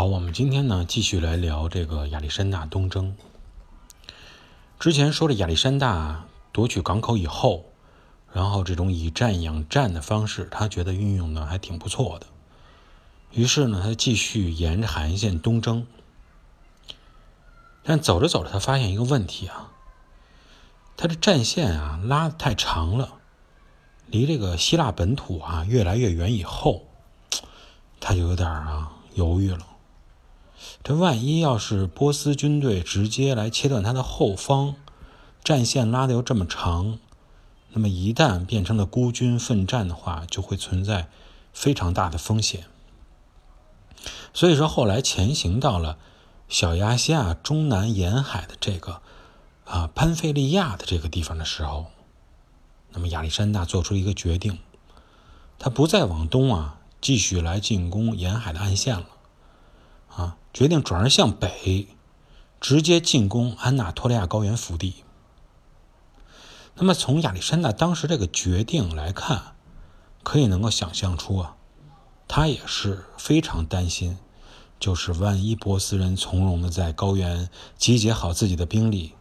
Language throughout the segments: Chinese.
好，我们今天呢继续来聊这个亚历山大东征。之前说了亚历山大夺取港口以后，然后这种以战养战的方式，他觉得运用的还挺不错的。于是呢，他继续沿着海岸线东征。但走着走着，他发现一个问题啊，他的战线啊拉的太长了，离这个希腊本土啊越来越远，以后他就有点啊犹豫了。这万一要是波斯军队直接来切断他的后方，战线拉的又这么长，那么一旦变成了孤军奋战的话，就会存在非常大的风险。所以说，后来前行到了小亚细亚中南沿海的这个啊潘菲利亚的这个地方的时候，那么亚历山大做出一个决定，他不再往东啊继续来进攻沿海的岸线了。啊，决定转而向北，直接进攻安纳托利亚高原腹地。那么，从亚历山大当时这个决定来看，可以能够想象出啊，他也是非常担心，就是万一波斯人从容的在高原集结好自己的兵力，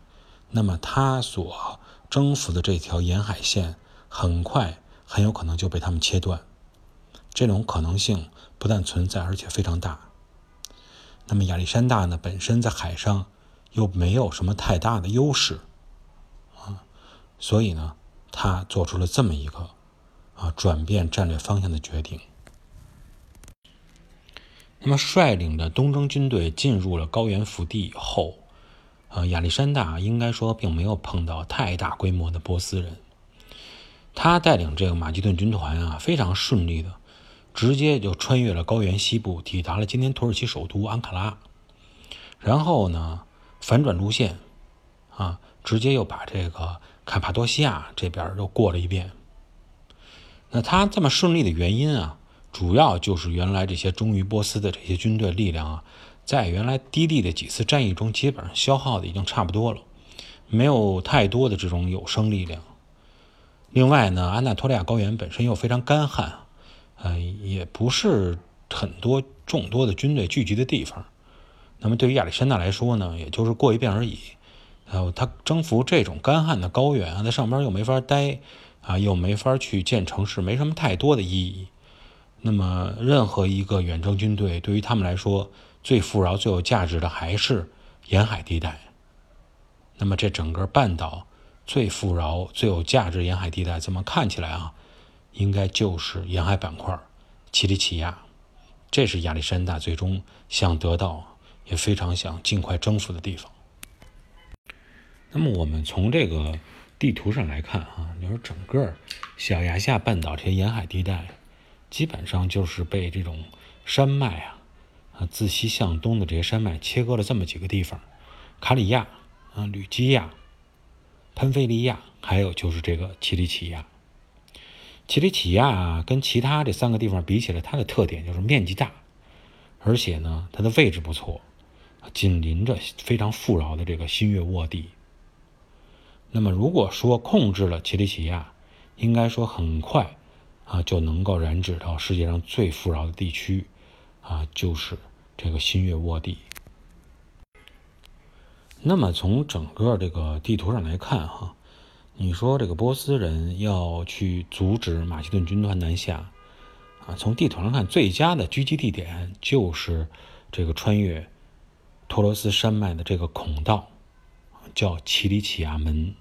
那么他所征服的这条沿海线，很快很有可能就被他们切断。这种可能性不但存在，而且非常大。那么亚历山大呢，本身在海上又没有什么太大的优势啊，所以呢，他做出了这么一个啊转变战略方向的决定。那么率领的东征军队进入了高原腹地以后，呃，亚历山大应该说并没有碰到太大规模的波斯人，他带领这个马其顿军团啊，非常顺利的。直接就穿越了高原西部，抵达了今天土耳其首都安卡拉。然后呢，反转路线，啊，直接又把这个卡帕多西亚这边又过了一遍。那他这么顺利的原因啊，主要就是原来这些忠于波斯的这些军队力量啊，在原来低地的几次战役中，基本上消耗的已经差不多了，没有太多的这种有生力量。另外呢，安纳托利亚高原本身又非常干旱。呃，也不是很多众多的军队聚集的地方。那么对于亚历山大来说呢，也就是过一遍而已。呃，他征服这种干旱的高原啊，在上边又没法待啊，又没法去建城市，没什么太多的意义。那么，任何一个远征军队对于他们来说，最富饶、最有价值的还是沿海地带。那么，这整个半岛最富饶、最有价值沿海地带，怎么看起来啊？应该就是沿海板块，奇里乞亚，这是亚历山大最终想得到，也非常想尽快征服的地方。那么我们从这个地图上来看啊，就是整个小亚细亚半岛这些沿海地带，基本上就是被这种山脉啊，啊自西向东的这些山脉切割了这么几个地方：卡里亚、啊吕基亚、潘菲利亚，还有就是这个奇里乞亚。奇里乞亚啊跟其他这三个地方比起来，它的特点就是面积大，而且呢，它的位置不错，紧邻着非常富饶的这个新月沃地。那么，如果说控制了奇里乞亚，应该说很快啊就能够染指到世界上最富饶的地区，啊，就是这个新月沃地。那么，从整个这个地图上来看，哈。你说这个波斯人要去阻止马其顿军团南下，啊，从地图上看，最佳的狙击地点就是这个穿越托罗斯山脉的这个孔道，叫奇里乞亚门。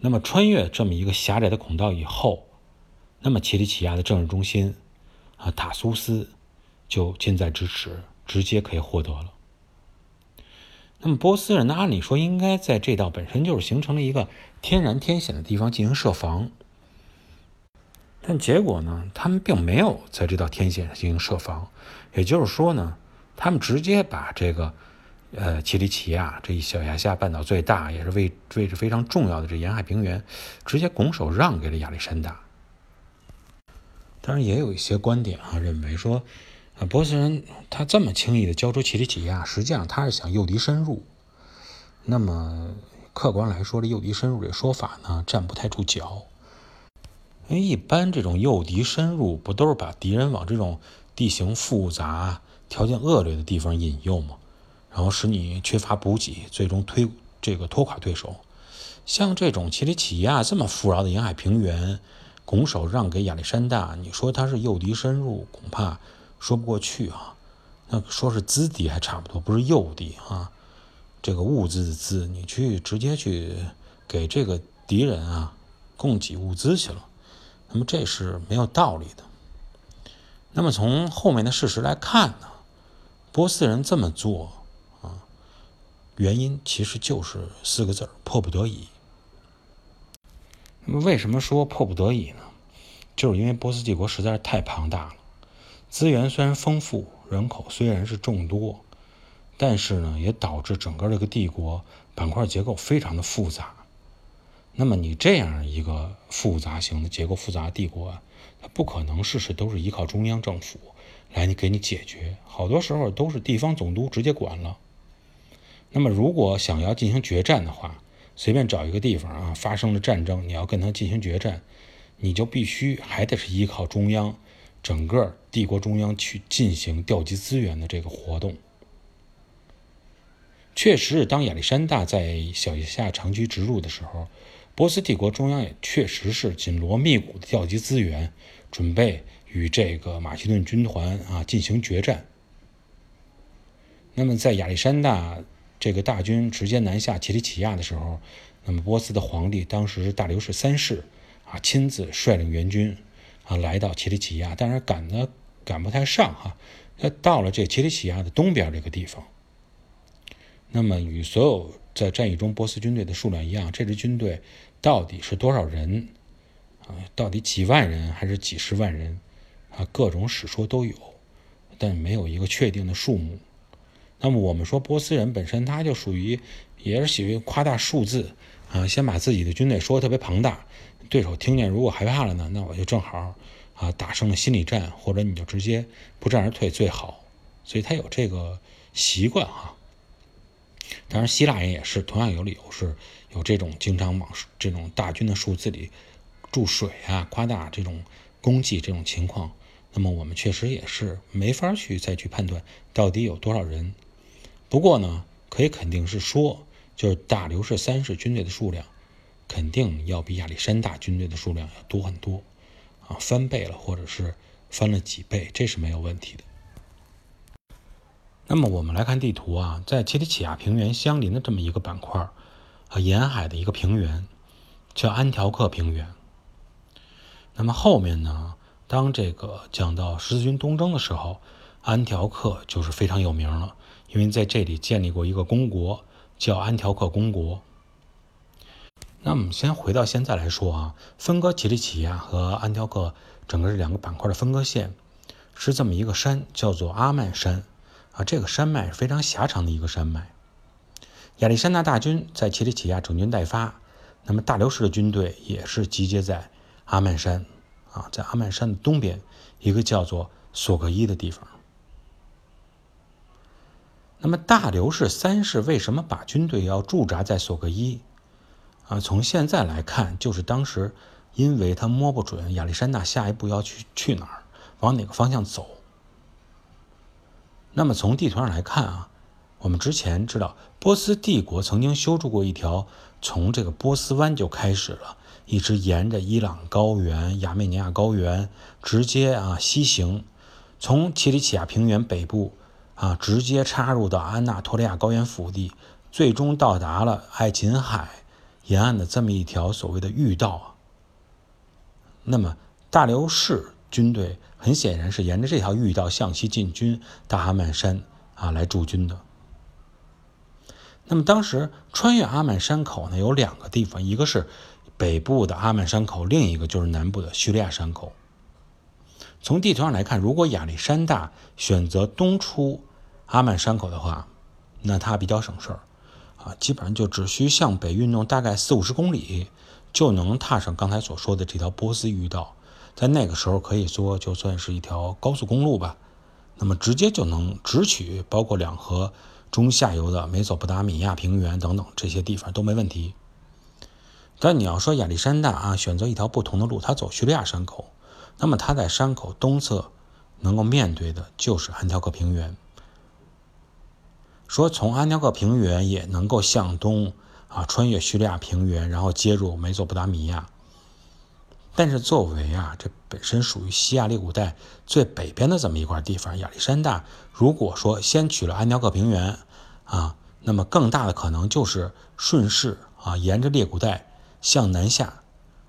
那么穿越这么一个狭窄的孔道以后，那么奇里乞亚的政治中心啊塔苏斯就近在咫尺，直接可以获得了。那么波斯人呢？按理说应该在这道本身就是形成了一个天然天险的地方进行设防，但结果呢，他们并没有在这道天险上进行设防。也就是说呢，他们直接把这个呃奇里奇亚这一小亚细亚半岛最大也是位位置非常重要的这沿海平原，直接拱手让给了亚历山大。当然，也有一些观点啊，认为说。啊，波斯人他这么轻易的交出奇里乞亚，实际上他是想诱敌深入。那么客观来说，这诱敌深入这说法呢，站不太住脚。因为一般这种诱敌深入，不都是把敌人往这种地形复杂、条件恶劣的地方引诱吗，然后使你缺乏补给，最终推这个拖垮对手。像这种奇里乞亚这么富饶的沿海平原，拱手让给亚历山大，你说他是诱敌深入，恐怕说不过去啊。那说是资敌还差不多，不是诱敌啊。这个物资的资，你去直接去给这个敌人啊供给物资去了，那么这是没有道理的。那么从后面的事实来看呢，波斯人这么做啊，原因其实就是四个字儿：迫不得已。那么为什么说迫不得已呢？就是因为波斯帝国实在是太庞大了，资源虽然丰富，人口虽然是众多，但是呢，也导致整个这个帝国板块结构非常的复杂。那么你这样一个复杂型的结构复杂帝国，它不可能事事都是依靠中央政府来你给你解决，好多时候都是地方总督直接管了。那么如果想要进行决战的话，随便找一个地方啊，发生了战争，你要跟他进行决战，你就必须还得是依靠中央，整个帝国中央去进行调集资源的这个活动。确实，当亚历山大在小亚长驱直入的时候，波斯帝国中央也确实是紧锣密鼓的调集资源，准备与这个马其顿军团啊进行决战。那么，在亚历山大。这个大军直接南下奇里乞亚的时候，那么波斯的皇帝当时是大流士三世啊，亲自率领援军啊来到奇里乞亚，但是赶呢赶不太上哈，他到了这奇里乞亚的东边这个地方。那么与所有在战役中波斯军队的数量一样，这支军队到底是多少人啊？到底几万人还是几十万人啊？各种史说都有，但没有一个确定的数目。那么我们说，波斯人本身他就属于，也是喜欢夸大数字啊，先把自己的军队说的特别庞大，对手听见如果害怕了呢，那我就正好啊打胜了心理战，或者你就直接不战而退最好。所以他有这个习惯哈。当然，希腊人也是同样有理由，是有这种经常往这种大军的数字里注水啊，夸大这种功绩这种情况。那么我们确实也是没法去再去判断到底有多少人。不过呢，可以肯定是说，就是大流士三世军队的数量，肯定要比亚历山大军队的数量要多很多，啊，翻倍了，或者是翻了几倍，这是没有问题的。那么我们来看地图啊，在奇里乞亚平原相邻的这么一个板块，和沿海的一个平原，叫安条克平原。那么后面呢，当这个讲到十字军东征的时候，安条克就是非常有名了。因为在这里建立过一个公国，叫安条克公国。那我们先回到现在来说啊，分割奇里乞亚和安条克整个这两个板块的分割线，是这么一个山，叫做阿曼山啊。这个山脉是非常狭长的一个山脉。亚历山大大军在奇里乞亚整军待发，那么大流士的军队也是集结在阿曼山啊，在阿曼山的东边一个叫做索格伊的地方。那么大流士三世为什么把军队要驻扎在索格伊？啊，从现在来看，就是当时因为他摸不准亚历山大下一步要去去哪儿，往哪个方向走。那么从地图上来看啊，我们之前知道波斯帝国曾经修筑过一条从这个波斯湾就开始了，一直沿着伊朗高原、亚美尼亚高原直接啊西行，从奇里乞亚平原北部。啊，直接插入到安纳托利亚高原腹地，最终到达了爱琴海沿岸的这么一条所谓的御道啊。那么大流士军队很显然是沿着这条御道向西进军大阿曼山啊来驻军的。那么当时穿越阿曼山口呢，有两个地方，一个是北部的阿曼山口，另一个就是南部的叙利亚山口。从地图上来看，如果亚历山大选择东出阿曼山口的话，那他比较省事儿，啊，基本上就只需向北运动大概四五十公里，就能踏上刚才所说的这条波斯御道，在那个时候可以说就算是一条高速公路吧，那么直接就能直取包括两河中下游的美索不达米亚平原等等这些地方都没问题。但你要说亚历山大啊，选择一条不同的路，他走叙利亚山口。那么他在山口东侧能够面对的就是安条克平原。说从安条克平原也能够向东啊，穿越叙利亚平原，然后接入美索不达米亚。但是作为啊，这本身属于西亚裂谷带最北边的这么一块地方，亚历山大如果说先取了安条克平原啊，那么更大的可能就是顺势啊，沿着裂谷带向南下，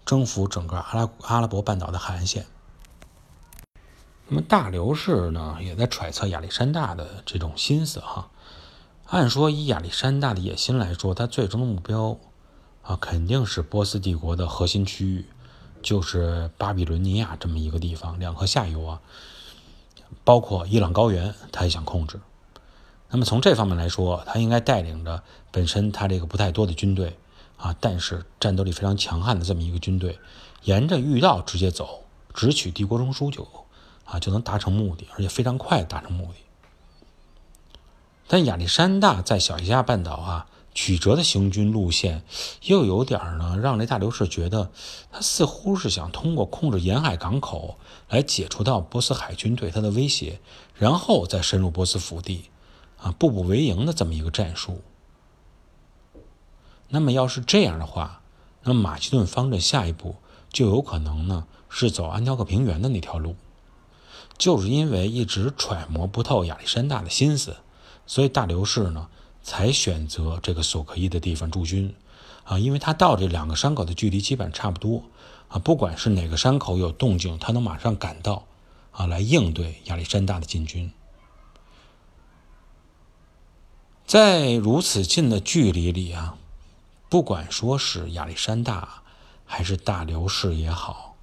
征服整个阿拉阿拉伯半岛的海岸线。那么大流士呢，也在揣测亚历山大的这种心思哈。按说以亚历山大的野心来说，他最终的目标啊，肯定是波斯帝国的核心区域。就是巴比伦尼亚这么一个地方，两河下游啊，包括伊朗高原，他也想控制。那么从这方面来说，他应该带领着本身他这个不太多的军队啊，但是战斗力非常强悍的这么一个军队，沿着御道直接走，直取帝国中枢就啊就能达成目的，而且非常快达成目的。但亚历山大在小亚细亚半岛啊。曲折的行军路线，又有点呢，让雷大流士觉得他似乎是想通过控制沿海港口来解除到波斯海军对他的威胁，然后再深入波斯腹地，啊，步步为营的这么一个战术。那么要是这样的话，那么马其顿方阵下一步就有可能呢是走安条克平原的那条路。就是因为一直揣摩不透亚历山大的心思，所以大流士呢。才选择这个索克伊的地方驻军，啊，因为他到这两个山口的距离基本差不多，啊，不管是哪个山口有动静，他能马上赶到，啊，来应对亚历山大的进军。在如此近的距离里啊，不管说是亚历山大还是大流士也好，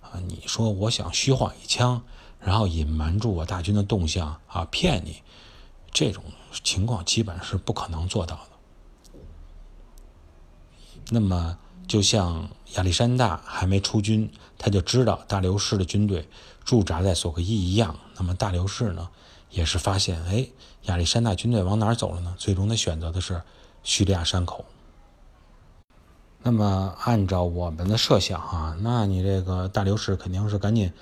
啊，你说我想虚晃一枪，然后隐瞒住我大军的动向，啊，骗你。这种情况基本是不可能做到的。那么，就像亚历山大还没出军，他就知道大流士的军队驻扎在索克伊一样。那么，大流士呢，也是发现，哎，亚历山大军队往哪儿走了呢？最终他选择的是叙利亚山口。那么，按照我们的设想啊，那你这个大流士肯定是赶紧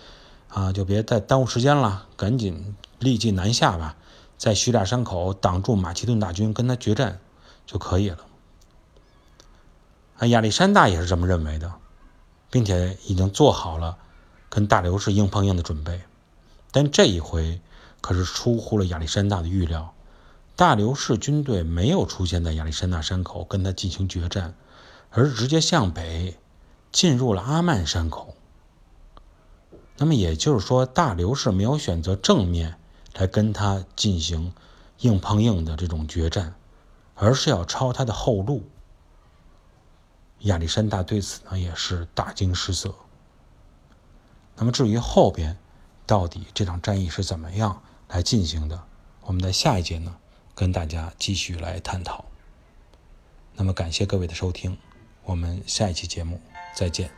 啊，就别再耽误时间了，赶紧立即南下吧。在叙利亚山口挡住马其顿大军，跟他决战就可以了。啊，亚历山大也是这么认为的，并且已经做好了跟大流士硬碰硬的准备。但这一回可是出乎了亚历山大的预料，大流士军队没有出现在亚历山大山口跟他进行决战，而是直接向北进入了阿曼山口。那么也就是说，大流士没有选择正面。来跟他进行硬碰硬的这种决战，而是要抄他的后路。亚历山大对此呢也是大惊失色。那么至于后边到底这场战役是怎么样来进行的，我们在下一节呢跟大家继续来探讨。那么感谢各位的收听，我们下一期节目再见。